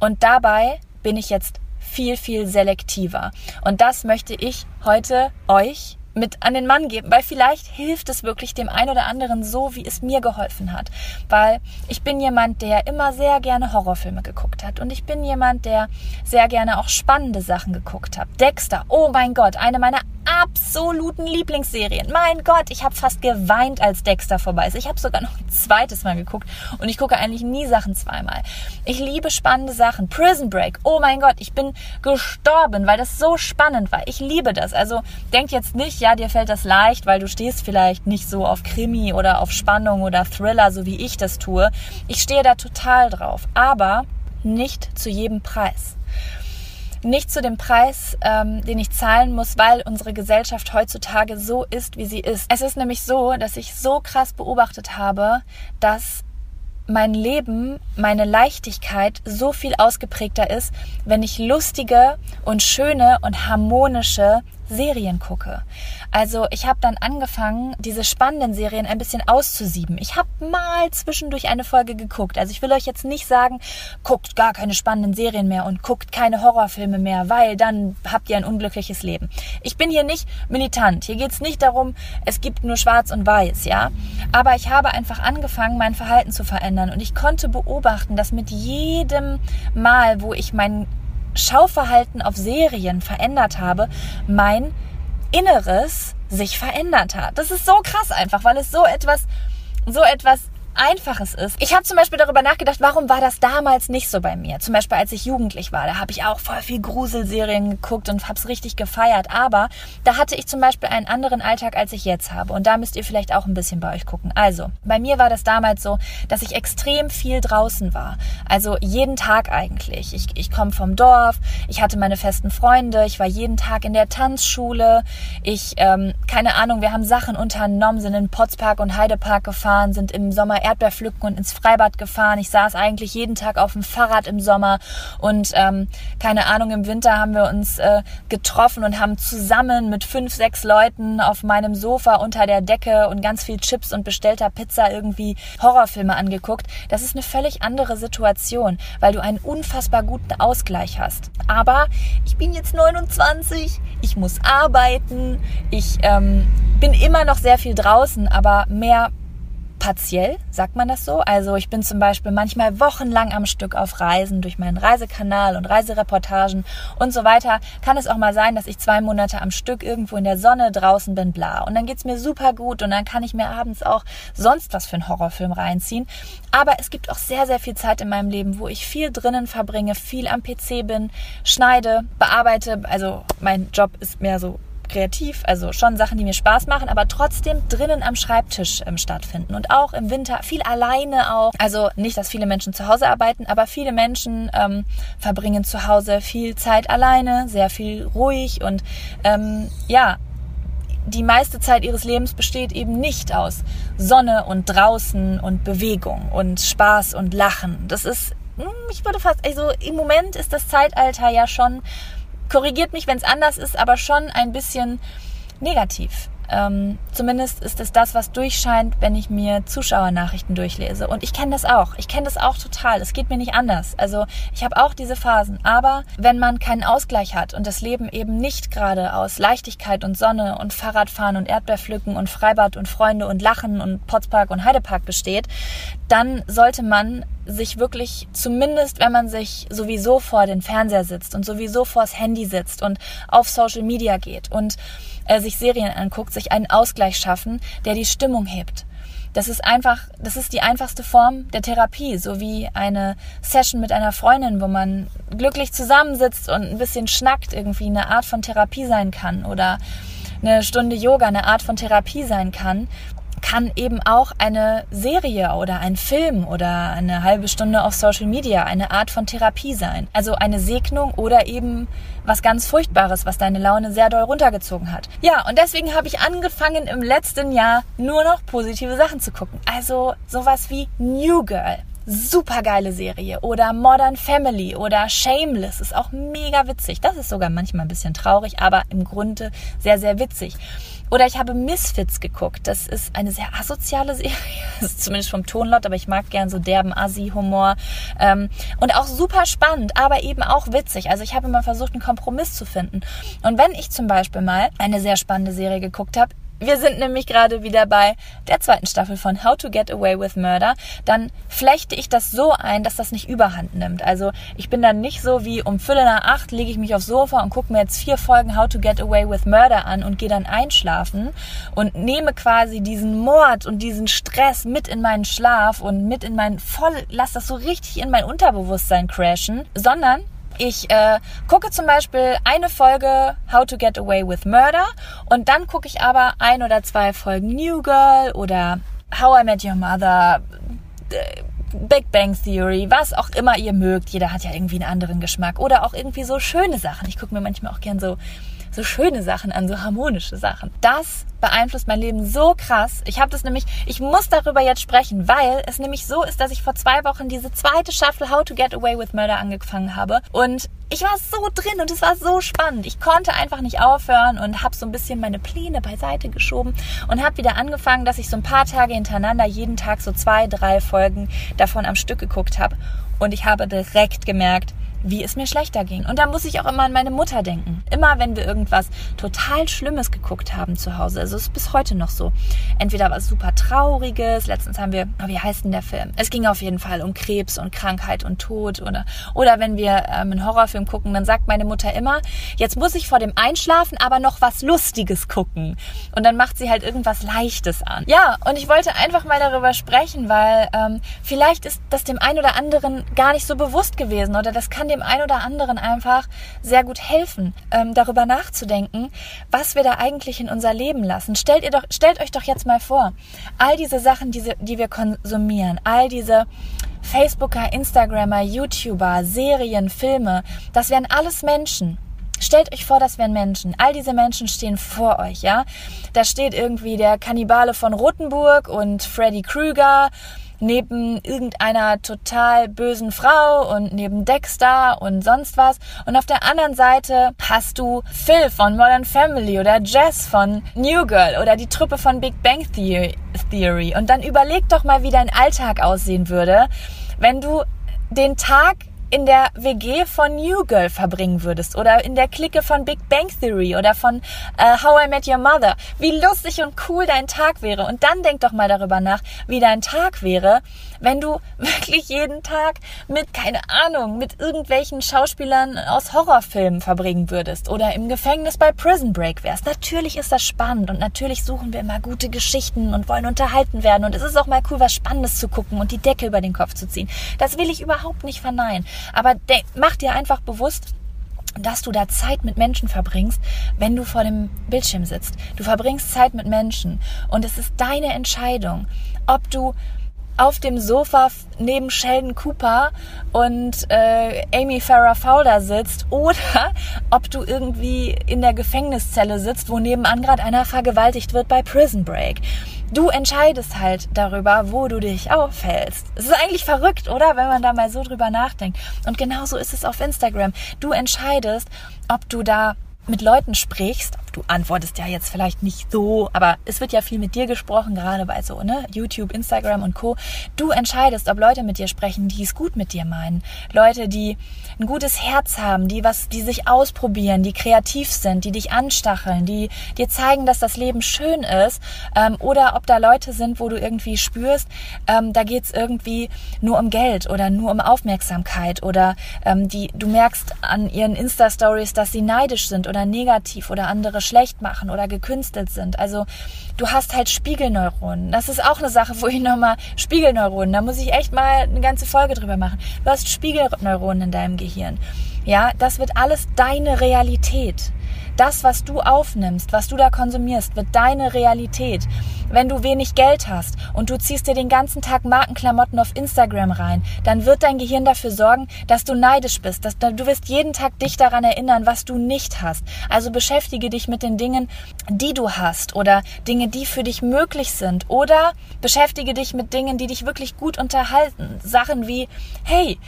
Und dabei bin ich jetzt viel, viel selektiver. Und das möchte ich heute euch mit an den Mann geben, weil vielleicht hilft es wirklich dem einen oder anderen so, wie es mir geholfen hat. Weil ich bin jemand, der immer sehr gerne Horrorfilme geguckt hat und ich bin jemand, der sehr gerne auch spannende Sachen geguckt hat. Dexter, oh mein Gott, eine meiner absoluten Lieblingsserien. Mein Gott, ich habe fast geweint, als Dexter vorbei ist. Ich habe sogar noch ein zweites Mal geguckt und ich gucke eigentlich nie Sachen zweimal. Ich liebe spannende Sachen. Prison Break, oh mein Gott, ich bin gestorben, weil das so spannend war. Ich liebe das. Also denkt jetzt nicht, ja, dir fällt das leicht, weil du stehst vielleicht nicht so auf Krimi oder auf Spannung oder Thriller, so wie ich das tue. Ich stehe da total drauf, aber nicht zu jedem Preis nicht zu dem Preis, ähm, den ich zahlen muss, weil unsere Gesellschaft heutzutage so ist, wie sie ist. Es ist nämlich so, dass ich so krass beobachtet habe, dass mein Leben, meine Leichtigkeit so viel ausgeprägter ist, wenn ich lustige und schöne und harmonische Serien gucke. Also ich habe dann angefangen, diese spannenden Serien ein bisschen auszusieben. Ich habe mal zwischendurch eine Folge geguckt. Also ich will euch jetzt nicht sagen, guckt gar keine spannenden Serien mehr und guckt keine Horrorfilme mehr, weil dann habt ihr ein unglückliches Leben. Ich bin hier nicht militant. Hier geht es nicht darum, es gibt nur schwarz und weiß, ja. Aber ich habe einfach angefangen, mein Verhalten zu verändern und ich konnte beobachten, dass mit jedem Mal, wo ich mein Schauverhalten auf Serien verändert habe, mein Inneres sich verändert hat. Das ist so krass einfach, weil es so etwas, so etwas Einfaches ist. Ich habe zum Beispiel darüber nachgedacht, warum war das damals nicht so bei mir? Zum Beispiel, als ich jugendlich war, da habe ich auch voll viel Gruselserien geguckt und habe es richtig gefeiert. Aber da hatte ich zum Beispiel einen anderen Alltag, als ich jetzt habe. Und da müsst ihr vielleicht auch ein bisschen bei euch gucken. Also, bei mir war das damals so, dass ich extrem viel draußen war. Also jeden Tag eigentlich. Ich, ich komme vom Dorf, ich hatte meine festen Freunde, ich war jeden Tag in der Tanzschule. Ich, ähm, keine Ahnung, wir haben Sachen unternommen, sind in Potspark und Heidepark gefahren, sind im Sommer Erdbeer pflücken und ins Freibad gefahren. Ich saß eigentlich jeden Tag auf dem Fahrrad im Sommer und ähm, keine Ahnung, im Winter haben wir uns äh, getroffen und haben zusammen mit fünf, sechs Leuten auf meinem Sofa unter der Decke und ganz viel Chips und bestellter Pizza irgendwie Horrorfilme angeguckt. Das ist eine völlig andere Situation, weil du einen unfassbar guten Ausgleich hast. Aber ich bin jetzt 29, ich muss arbeiten, ich ähm, bin immer noch sehr viel draußen, aber mehr partiell, sagt man das so. Also ich bin zum Beispiel manchmal wochenlang am Stück auf Reisen durch meinen Reisekanal und Reisereportagen und so weiter. Kann es auch mal sein, dass ich zwei Monate am Stück irgendwo in der Sonne draußen bin, bla. Und dann geht's mir super gut und dann kann ich mir abends auch sonst was für einen Horrorfilm reinziehen. Aber es gibt auch sehr, sehr viel Zeit in meinem Leben, wo ich viel drinnen verbringe, viel am PC bin, schneide, bearbeite. Also mein Job ist mehr so kreativ, also schon Sachen, die mir Spaß machen, aber trotzdem drinnen am Schreibtisch ähm, stattfinden und auch im Winter viel alleine auch. Also nicht, dass viele Menschen zu Hause arbeiten, aber viele Menschen ähm, verbringen zu Hause viel Zeit alleine, sehr viel ruhig und ähm, ja, die meiste Zeit ihres Lebens besteht eben nicht aus Sonne und draußen und Bewegung und Spaß und Lachen. Das ist, hm, ich würde fast, also im Moment ist das Zeitalter ja schon korrigiert mich, wenn es anders ist, aber schon ein bisschen negativ. Ähm, zumindest ist es das, was durchscheint, wenn ich mir Zuschauernachrichten durchlese. Und ich kenne das auch. Ich kenne das auch total. Es geht mir nicht anders. Also ich habe auch diese Phasen. Aber wenn man keinen Ausgleich hat und das Leben eben nicht gerade aus Leichtigkeit und Sonne und Fahrradfahren und Erdbeerpflücken und Freibad und Freunde und Lachen und Potspark und Heidepark besteht, dann sollte man sich wirklich, zumindest wenn man sich sowieso vor den Fernseher sitzt und sowieso vors Handy sitzt und auf Social Media geht und äh, sich Serien anguckt, sich einen Ausgleich schaffen, der die Stimmung hebt. Das ist einfach, das ist die einfachste Form der Therapie, so wie eine Session mit einer Freundin, wo man glücklich zusammensitzt und ein bisschen schnackt, irgendwie eine Art von Therapie sein kann oder eine Stunde Yoga eine Art von Therapie sein kann, kann eben auch eine Serie oder ein Film oder eine halbe Stunde auf Social Media eine Art von Therapie sein. Also eine Segnung oder eben was ganz Furchtbares, was deine Laune sehr doll runtergezogen hat. Ja, und deswegen habe ich angefangen im letzten Jahr nur noch positive Sachen zu gucken. Also sowas wie New Girl super geile Serie oder Modern Family oder Shameless ist auch mega witzig. Das ist sogar manchmal ein bisschen traurig, aber im Grunde sehr, sehr witzig. Oder ich habe Misfits geguckt. Das ist eine sehr asoziale Serie. Zumindest vom Tonlaut, aber ich mag gern so derben Assi-Humor. Ähm, und auch super spannend, aber eben auch witzig. Also ich habe immer versucht, einen Kompromiss zu finden. Und wenn ich zum Beispiel mal eine sehr spannende Serie geguckt habe, wir sind nämlich gerade wieder bei der zweiten Staffel von How to Get Away with Murder. Dann flechte ich das so ein, dass das nicht überhand nimmt. Also ich bin dann nicht so wie um Viertel nach acht lege ich mich aufs Sofa und gucke mir jetzt vier Folgen How to Get Away with Murder an und gehe dann einschlafen und nehme quasi diesen Mord und diesen Stress mit in meinen Schlaf und mit in mein voll, lass das so richtig in mein Unterbewusstsein crashen, sondern ich äh, gucke zum Beispiel eine Folge How to Get Away with Murder und dann gucke ich aber ein oder zwei Folgen New Girl oder How I Met Your Mother, äh, Big Bang Theory, was auch immer ihr mögt. Jeder hat ja irgendwie einen anderen Geschmack oder auch irgendwie so schöne Sachen. Ich gucke mir manchmal auch gern so so schöne Sachen an, so harmonische Sachen. Das beeinflusst mein Leben so krass. Ich habe das nämlich, ich muss darüber jetzt sprechen, weil es nämlich so ist, dass ich vor zwei Wochen diese zweite Staffel How to Get Away with Murder angefangen habe und ich war so drin und es war so spannend. Ich konnte einfach nicht aufhören und habe so ein bisschen meine Pläne beiseite geschoben und habe wieder angefangen, dass ich so ein paar Tage hintereinander jeden Tag so zwei, drei Folgen davon am Stück geguckt habe und ich habe direkt gemerkt, wie es mir schlechter ging. Und da muss ich auch immer an meine Mutter denken. Immer wenn wir irgendwas total Schlimmes geguckt haben zu Hause, also es ist bis heute noch so. Entweder was super Trauriges, letztens haben wir, wie heißt denn der Film? Es ging auf jeden Fall um Krebs und Krankheit und Tod oder, oder wenn wir ähm, einen Horrorfilm gucken, dann sagt meine Mutter immer, jetzt muss ich vor dem Einschlafen aber noch was Lustiges gucken. Und dann macht sie halt irgendwas Leichtes an. Ja, und ich wollte einfach mal darüber sprechen, weil ähm, vielleicht ist das dem einen oder anderen gar nicht so bewusst gewesen oder das kann dem dem einen oder anderen einfach sehr gut helfen, ähm, darüber nachzudenken, was wir da eigentlich in unser Leben lassen. Stellt, ihr doch, stellt euch doch jetzt mal vor, all diese Sachen, die, die wir konsumieren, all diese Facebooker, Instagrammer, YouTuber, Serien, Filme, das wären alles Menschen. Stellt euch vor, das wären Menschen. All diese Menschen stehen vor euch, ja? Da steht irgendwie der Kannibale von Rothenburg und Freddy Krüger neben irgendeiner total bösen Frau und neben Dexter und sonst was. Und auf der anderen Seite hast du Phil von Modern Family oder Jess von New Girl oder die Truppe von Big Bang Theory. Und dann überleg doch mal, wie dein Alltag aussehen würde, wenn du den Tag in der WG von New Girl verbringen würdest oder in der Clique von Big Bang Theory oder von äh, How I Met Your Mother. Wie lustig und cool dein Tag wäre. Und dann denk doch mal darüber nach, wie dein Tag wäre, wenn du wirklich jeden Tag mit, keine Ahnung, mit irgendwelchen Schauspielern aus Horrorfilmen verbringen würdest oder im Gefängnis bei Prison Break wärst. Natürlich ist das spannend und natürlich suchen wir immer gute Geschichten und wollen unterhalten werden und es ist auch mal cool, was Spannendes zu gucken und die Decke über den Kopf zu ziehen. Das will ich überhaupt nicht verneinen. Aber mach dir einfach bewusst, dass du da Zeit mit Menschen verbringst, wenn du vor dem Bildschirm sitzt. Du verbringst Zeit mit Menschen und es ist deine Entscheidung, ob du auf dem Sofa neben Sheldon Cooper und äh, Amy Farrah Fowler sitzt oder ob du irgendwie in der Gefängniszelle sitzt, wo nebenan gerade einer vergewaltigt wird bei Prison Break. Du entscheidest halt darüber, wo du dich aufhältst. Es ist eigentlich verrückt, oder? Wenn man da mal so drüber nachdenkt. Und genauso ist es auf Instagram. Du entscheidest, ob du da mit Leuten sprichst, du antwortest ja jetzt vielleicht nicht so, aber es wird ja viel mit dir gesprochen, gerade bei so, ne, YouTube, Instagram und Co. Du entscheidest, ob Leute mit dir sprechen, die es gut mit dir meinen. Leute, die ein gutes Herz haben, die was, die sich ausprobieren, die kreativ sind, die dich anstacheln, die dir zeigen, dass das Leben schön ist, ähm, oder ob da Leute sind, wo du irgendwie spürst, ähm, da geht's irgendwie nur um Geld oder nur um Aufmerksamkeit oder ähm, die, du merkst an ihren Insta-Stories, dass sie neidisch sind oder negativ oder andere schlecht machen oder gekünstelt sind. Also du hast halt Spiegelneuronen. Das ist auch eine Sache, wo ich nochmal Spiegelneuronen, da muss ich echt mal eine ganze Folge drüber machen. Du hast Spiegelneuronen in deinem Gehirn. Ja, das wird alles deine Realität. Das, was du aufnimmst, was du da konsumierst, wird deine Realität. Wenn du wenig Geld hast und du ziehst dir den ganzen Tag Markenklamotten auf Instagram rein, dann wird dein Gehirn dafür sorgen, dass du neidisch bist. Dass, du wirst jeden Tag dich daran erinnern, was du nicht hast. Also beschäftige dich mit den Dingen, die du hast oder Dinge, die für dich möglich sind. Oder beschäftige dich mit Dingen, die dich wirklich gut unterhalten. Sachen wie, hey,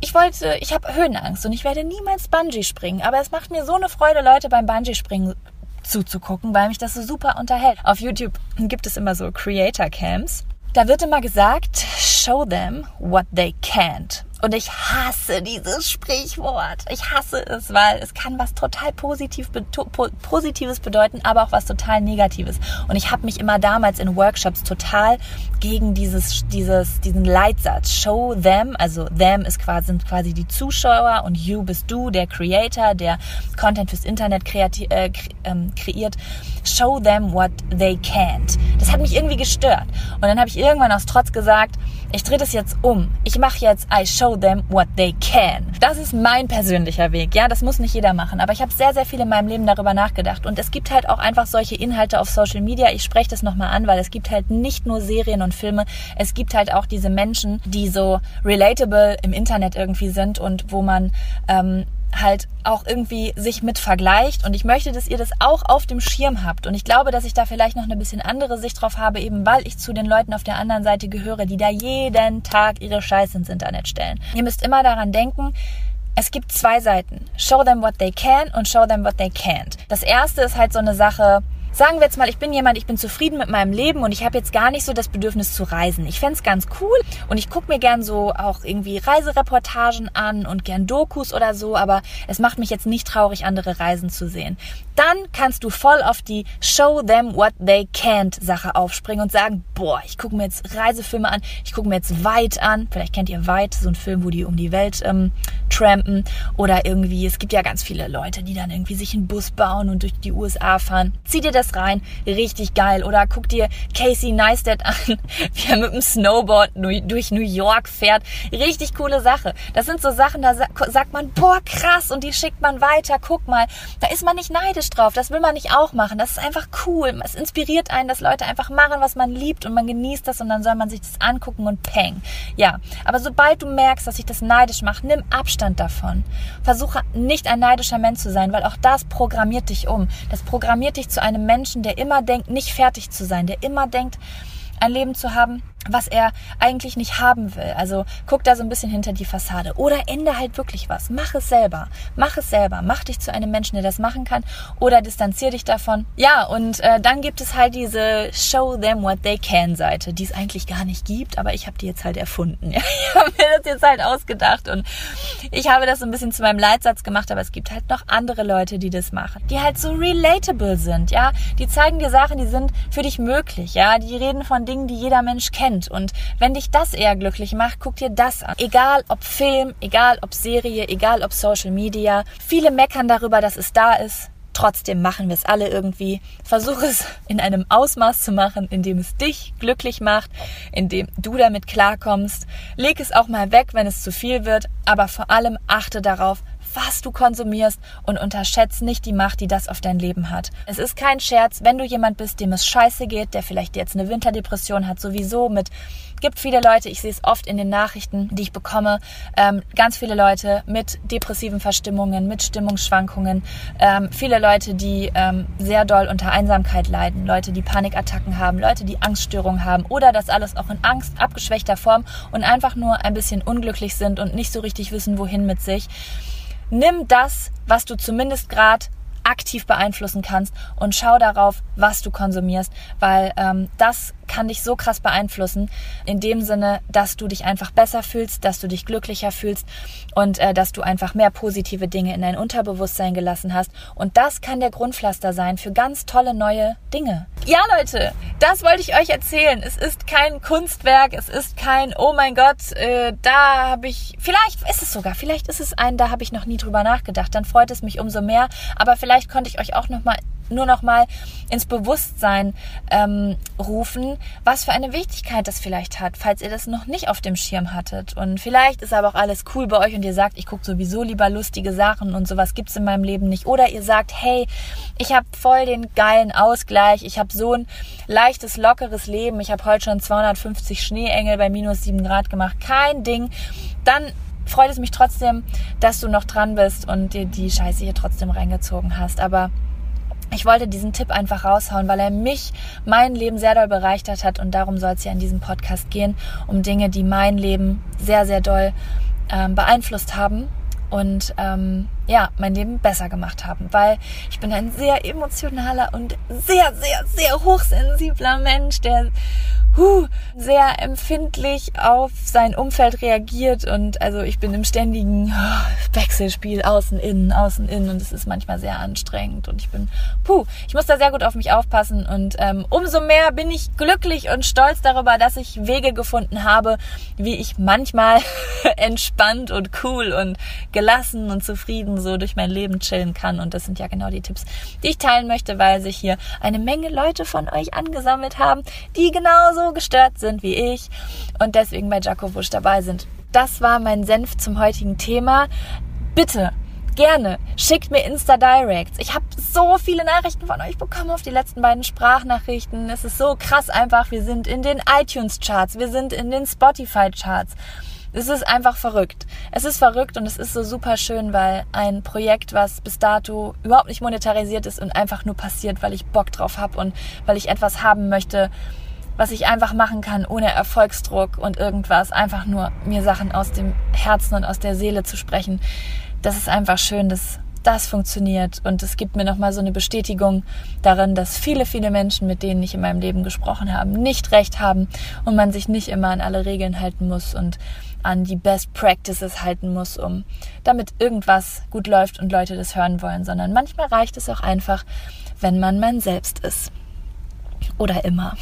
ich wollte, ich habe Höhenangst und ich werde niemals Bungee springen, aber es macht mir so eine Freude, Leute beim Bungee springen zuzugucken, weil mich das so super unterhält. Auf YouTube gibt es immer so Creator Camps. Da wird immer gesagt, show them what they can't. Und ich hasse dieses Sprichwort. Ich hasse es, weil es kann was total positiv, Positives bedeuten, aber auch was total Negatives. Und ich habe mich immer damals in Workshops total gegen dieses, dieses, diesen Leitsatz Show them, also them ist quasi, sind quasi die Zuschauer und you bist du, der Creator, der Content fürs Internet kreati äh, ähm, kreiert. Show them what they can't. Das hat mich irgendwie gestört. Und dann habe ich irgendwann aus Trotz gesagt, ich drehe das jetzt um. Ich mache jetzt I show them what they can. Das ist mein persönlicher Weg. Ja, das muss nicht jeder machen. Aber ich habe sehr, sehr viel in meinem Leben darüber nachgedacht. Und es gibt halt auch einfach solche Inhalte auf Social Media. Ich spreche das nochmal an, weil es gibt halt nicht nur Serien und Filme. Es gibt halt auch diese Menschen, die so relatable im Internet irgendwie sind und wo man ähm, halt auch irgendwie sich mit vergleicht. Und ich möchte, dass ihr das auch auf dem Schirm habt. Und ich glaube, dass ich da vielleicht noch eine bisschen andere Sicht drauf habe, eben weil ich zu den Leuten auf der anderen Seite gehöre, die da jeden Tag ihre Scheiße ins Internet stellen. Ihr müsst immer daran denken, es gibt zwei Seiten. Show them what they can und show them what they can't. Das erste ist halt so eine Sache, Sagen wir jetzt mal, ich bin jemand, ich bin zufrieden mit meinem Leben und ich habe jetzt gar nicht so das Bedürfnis zu reisen. Ich fände ganz cool und ich gucke mir gern so auch irgendwie Reisereportagen an und gern Dokus oder so, aber es macht mich jetzt nicht traurig, andere Reisen zu sehen. Dann kannst du voll auf die Show them what they can't Sache aufspringen und sagen, boah, ich gucke mir jetzt Reisefilme an, ich gucke mir jetzt Weit an. Vielleicht kennt ihr Weit, so ein Film, wo die um die Welt ähm, trampen oder irgendwie, es gibt ja ganz viele Leute, die dann irgendwie sich einen Bus bauen und durch die USA fahren. Zieh dir das rein. Richtig geil. Oder guck dir Casey Neistat an, wie er mit dem Snowboard durch New York fährt. Richtig coole Sache. Das sind so Sachen, da sagt man, boah, krass. Und die schickt man weiter. Guck mal. Da ist man nicht neidisch drauf. Das will man nicht auch machen. Das ist einfach cool. Es inspiriert einen, dass Leute einfach machen, was man liebt und man genießt das und dann soll man sich das angucken und peng. Ja. Aber sobald du merkst, dass sich das neidisch macht, nimm Abstand davon. Versuche nicht ein neidischer Mensch zu sein, weil auch das programmiert dich um. Das programmiert dich zu einem Menschen, der immer denkt, nicht fertig zu sein, der immer denkt, ein Leben zu haben, was er eigentlich nicht haben will. Also guck da so ein bisschen hinter die Fassade. Oder ende halt wirklich was. Mach es selber. Mach es selber. Mach dich zu einem Menschen, der das machen kann. Oder distanzier dich davon. Ja, und äh, dann gibt es halt diese Show them what they can Seite, die es eigentlich gar nicht gibt, aber ich habe die jetzt halt erfunden. Ja? Ich habe mir das jetzt halt ausgedacht und ich habe das so ein bisschen zu meinem Leitsatz gemacht, aber es gibt halt noch andere Leute, die das machen, die halt so relatable sind, ja. Die zeigen dir Sachen, die sind für dich möglich, ja. Die reden von Dingen, die jeder Mensch kennt Moment. Und wenn dich das eher glücklich macht, guck dir das an. Egal ob Film, egal ob Serie, egal ob Social Media. Viele meckern darüber, dass es da ist. Trotzdem machen wir es alle irgendwie. Versuch es in einem Ausmaß zu machen, in dem es dich glücklich macht, in dem du damit klarkommst. Leg es auch mal weg, wenn es zu viel wird, aber vor allem achte darauf, was du konsumierst und unterschätzt nicht die Macht, die das auf dein Leben hat. Es ist kein Scherz, wenn du jemand bist, dem es scheiße geht, der vielleicht jetzt eine Winterdepression hat, sowieso mit gibt viele Leute, ich sehe es oft in den Nachrichten, die ich bekomme, ähm, ganz viele Leute mit depressiven Verstimmungen, mit Stimmungsschwankungen, ähm, viele Leute, die ähm, sehr doll unter Einsamkeit leiden, Leute, die Panikattacken haben, Leute, die Angststörungen haben oder das alles auch in Angst abgeschwächter Form und einfach nur ein bisschen unglücklich sind und nicht so richtig wissen, wohin mit sich nimm das, was du zumindest gerade aktiv beeinflussen kannst und schau darauf, was du konsumierst, weil ähm, das kann dich so krass beeinflussen, in dem Sinne, dass du dich einfach besser fühlst, dass du dich glücklicher fühlst und äh, dass du einfach mehr positive Dinge in dein Unterbewusstsein gelassen hast. Und das kann der Grundpflaster sein für ganz tolle neue Dinge. Ja, Leute, das wollte ich euch erzählen. Es ist kein Kunstwerk, es ist kein, oh mein Gott, äh, da habe ich, vielleicht ist es sogar, vielleicht ist es ein, da habe ich noch nie drüber nachgedacht. Dann freut es mich umso mehr. Aber vielleicht konnte ich euch auch noch mal nur noch mal ins Bewusstsein ähm, rufen, was für eine Wichtigkeit das vielleicht hat, falls ihr das noch nicht auf dem Schirm hattet. Und vielleicht ist aber auch alles cool bei euch und ihr sagt, ich gucke sowieso lieber lustige Sachen und sowas gibt's in meinem Leben nicht. Oder ihr sagt, hey, ich habe voll den geilen Ausgleich, ich habe so ein leichtes, lockeres Leben, ich habe heute schon 250 Schneeengel bei minus 7 Grad gemacht, kein Ding. Dann freut es mich trotzdem, dass du noch dran bist und dir die Scheiße hier trotzdem reingezogen hast. Aber ich wollte diesen Tipp einfach raushauen, weil er mich, mein Leben sehr doll bereichert hat und darum soll es ja in diesem Podcast gehen, um Dinge, die mein Leben sehr, sehr doll ähm, beeinflusst haben und ähm, ja, mein Leben besser gemacht haben, weil ich bin ein sehr emotionaler und sehr, sehr, sehr hochsensibler Mensch, der huh, sehr empfindlich auf sein Umfeld reagiert und also ich bin im ständigen oh, Wechselspiel außen innen, außen innen und es ist manchmal sehr anstrengend und ich bin puh, ich muss da sehr gut auf mich aufpassen und ähm, umso mehr bin ich glücklich und stolz darüber, dass ich Wege gefunden habe, wie ich manchmal entspannt und cool und gelassen und zufrieden so durch mein Leben chillen kann und das sind ja genau die Tipps, die ich teilen möchte, weil sich hier eine Menge Leute von euch angesammelt haben, die genauso gestört sind wie ich und deswegen bei Jaco dabei sind. Das war mein Senf zum heutigen Thema. Bitte gerne schickt mir Insta Directs. Ich habe so viele Nachrichten von euch bekommen auf die letzten beiden Sprachnachrichten. Es ist so krass einfach. Wir sind in den iTunes Charts, wir sind in den Spotify Charts. Es ist einfach verrückt. Es ist verrückt und es ist so super schön, weil ein Projekt, was bis dato überhaupt nicht monetarisiert ist und einfach nur passiert, weil ich Bock drauf habe und weil ich etwas haben möchte, was ich einfach machen kann, ohne Erfolgsdruck und irgendwas, einfach nur mir Sachen aus dem Herzen und aus der Seele zu sprechen. Das ist einfach schön, dass das funktioniert und es gibt mir nochmal so eine Bestätigung darin, dass viele, viele Menschen, mit denen ich in meinem Leben gesprochen habe, nicht recht haben und man sich nicht immer an alle Regeln halten muss und an die Best Practices halten muss, um damit irgendwas gut läuft und Leute das hören wollen, sondern manchmal reicht es auch einfach, wenn man man selbst ist. Oder immer.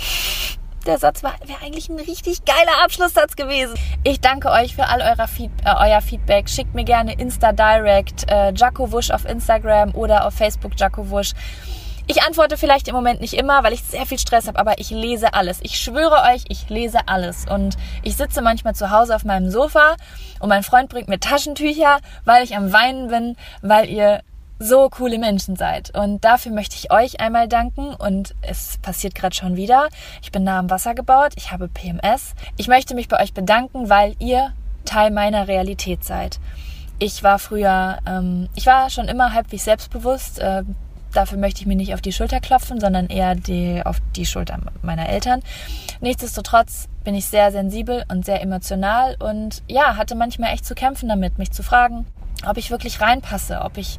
Der Satz wäre eigentlich ein richtig geiler Abschlusssatz gewesen. Ich danke euch für all euer, Feed, äh, euer Feedback. Schickt mir gerne Insta Direct, äh, Jaco Wusch auf Instagram oder auf Facebook Jaco Wusch. Ich antworte vielleicht im Moment nicht immer, weil ich sehr viel Stress habe, aber ich lese alles. Ich schwöre euch, ich lese alles. Und ich sitze manchmal zu Hause auf meinem Sofa und mein Freund bringt mir Taschentücher, weil ich am Weinen bin, weil ihr so coole Menschen seid. Und dafür möchte ich euch einmal danken. Und es passiert gerade schon wieder. Ich bin nah am Wasser gebaut. Ich habe PMS. Ich möchte mich bei euch bedanken, weil ihr Teil meiner Realität seid. Ich war früher, ähm, ich war schon immer halbwegs selbstbewusst. Äh, Dafür möchte ich mir nicht auf die Schulter klopfen, sondern eher die, auf die Schulter meiner Eltern. Nichtsdestotrotz bin ich sehr sensibel und sehr emotional und ja, hatte manchmal echt zu kämpfen damit, mich zu fragen, ob ich wirklich reinpasse, ob ich,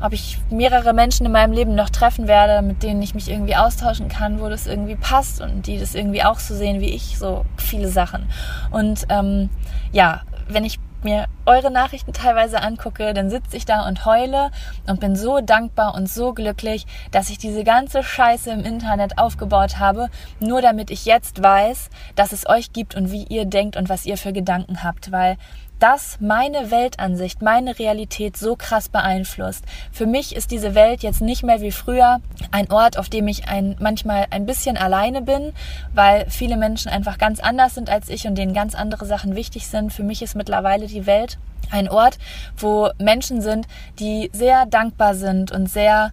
ob ich mehrere Menschen in meinem Leben noch treffen werde, mit denen ich mich irgendwie austauschen kann, wo das irgendwie passt und die das irgendwie auch so sehen wie ich, so viele Sachen. Und ähm, ja, wenn ich mir eure Nachrichten teilweise angucke, dann sitze ich da und heule und bin so dankbar und so glücklich, dass ich diese ganze Scheiße im Internet aufgebaut habe, nur damit ich jetzt weiß, dass es euch gibt und wie ihr denkt und was ihr für Gedanken habt, weil das meine Weltansicht, meine Realität so krass beeinflusst. Für mich ist diese Welt jetzt nicht mehr wie früher ein Ort, auf dem ich ein, manchmal ein bisschen alleine bin, weil viele Menschen einfach ganz anders sind als ich und denen ganz andere Sachen wichtig sind. Für mich ist mittlerweile die Welt ein Ort, wo Menschen sind, die sehr dankbar sind und sehr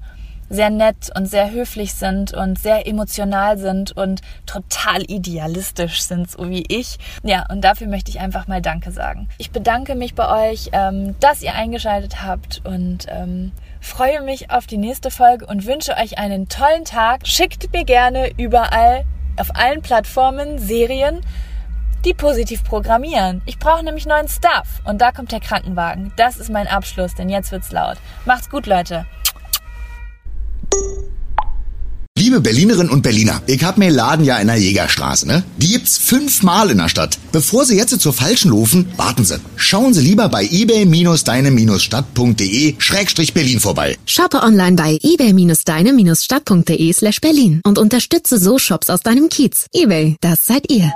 sehr nett und sehr höflich sind und sehr emotional sind und total idealistisch sind, so wie ich. Ja, und dafür möchte ich einfach mal Danke sagen. Ich bedanke mich bei euch, ähm, dass ihr eingeschaltet habt und ähm, freue mich auf die nächste Folge und wünsche euch einen tollen Tag. Schickt mir gerne überall auf allen Plattformen Serien, die positiv programmieren. Ich brauche nämlich neuen Stuff. Und da kommt der Krankenwagen. Das ist mein Abschluss, denn jetzt wird's laut. Macht's gut, Leute. Liebe Berlinerinnen und Berliner, ich hab mir Laden ja in der Jägerstraße, ne? Die gibt's fünfmal in der Stadt. Bevor Sie jetzt zur falschen laufen, warten Sie. Schauen Sie lieber bei ebay-deine-stadt.de Schrägstrich Berlin vorbei. Shoppe online bei ebay-deine-stadt.de slash Berlin und unterstütze so Shops aus deinem Kiez. Ebay, das seid ihr.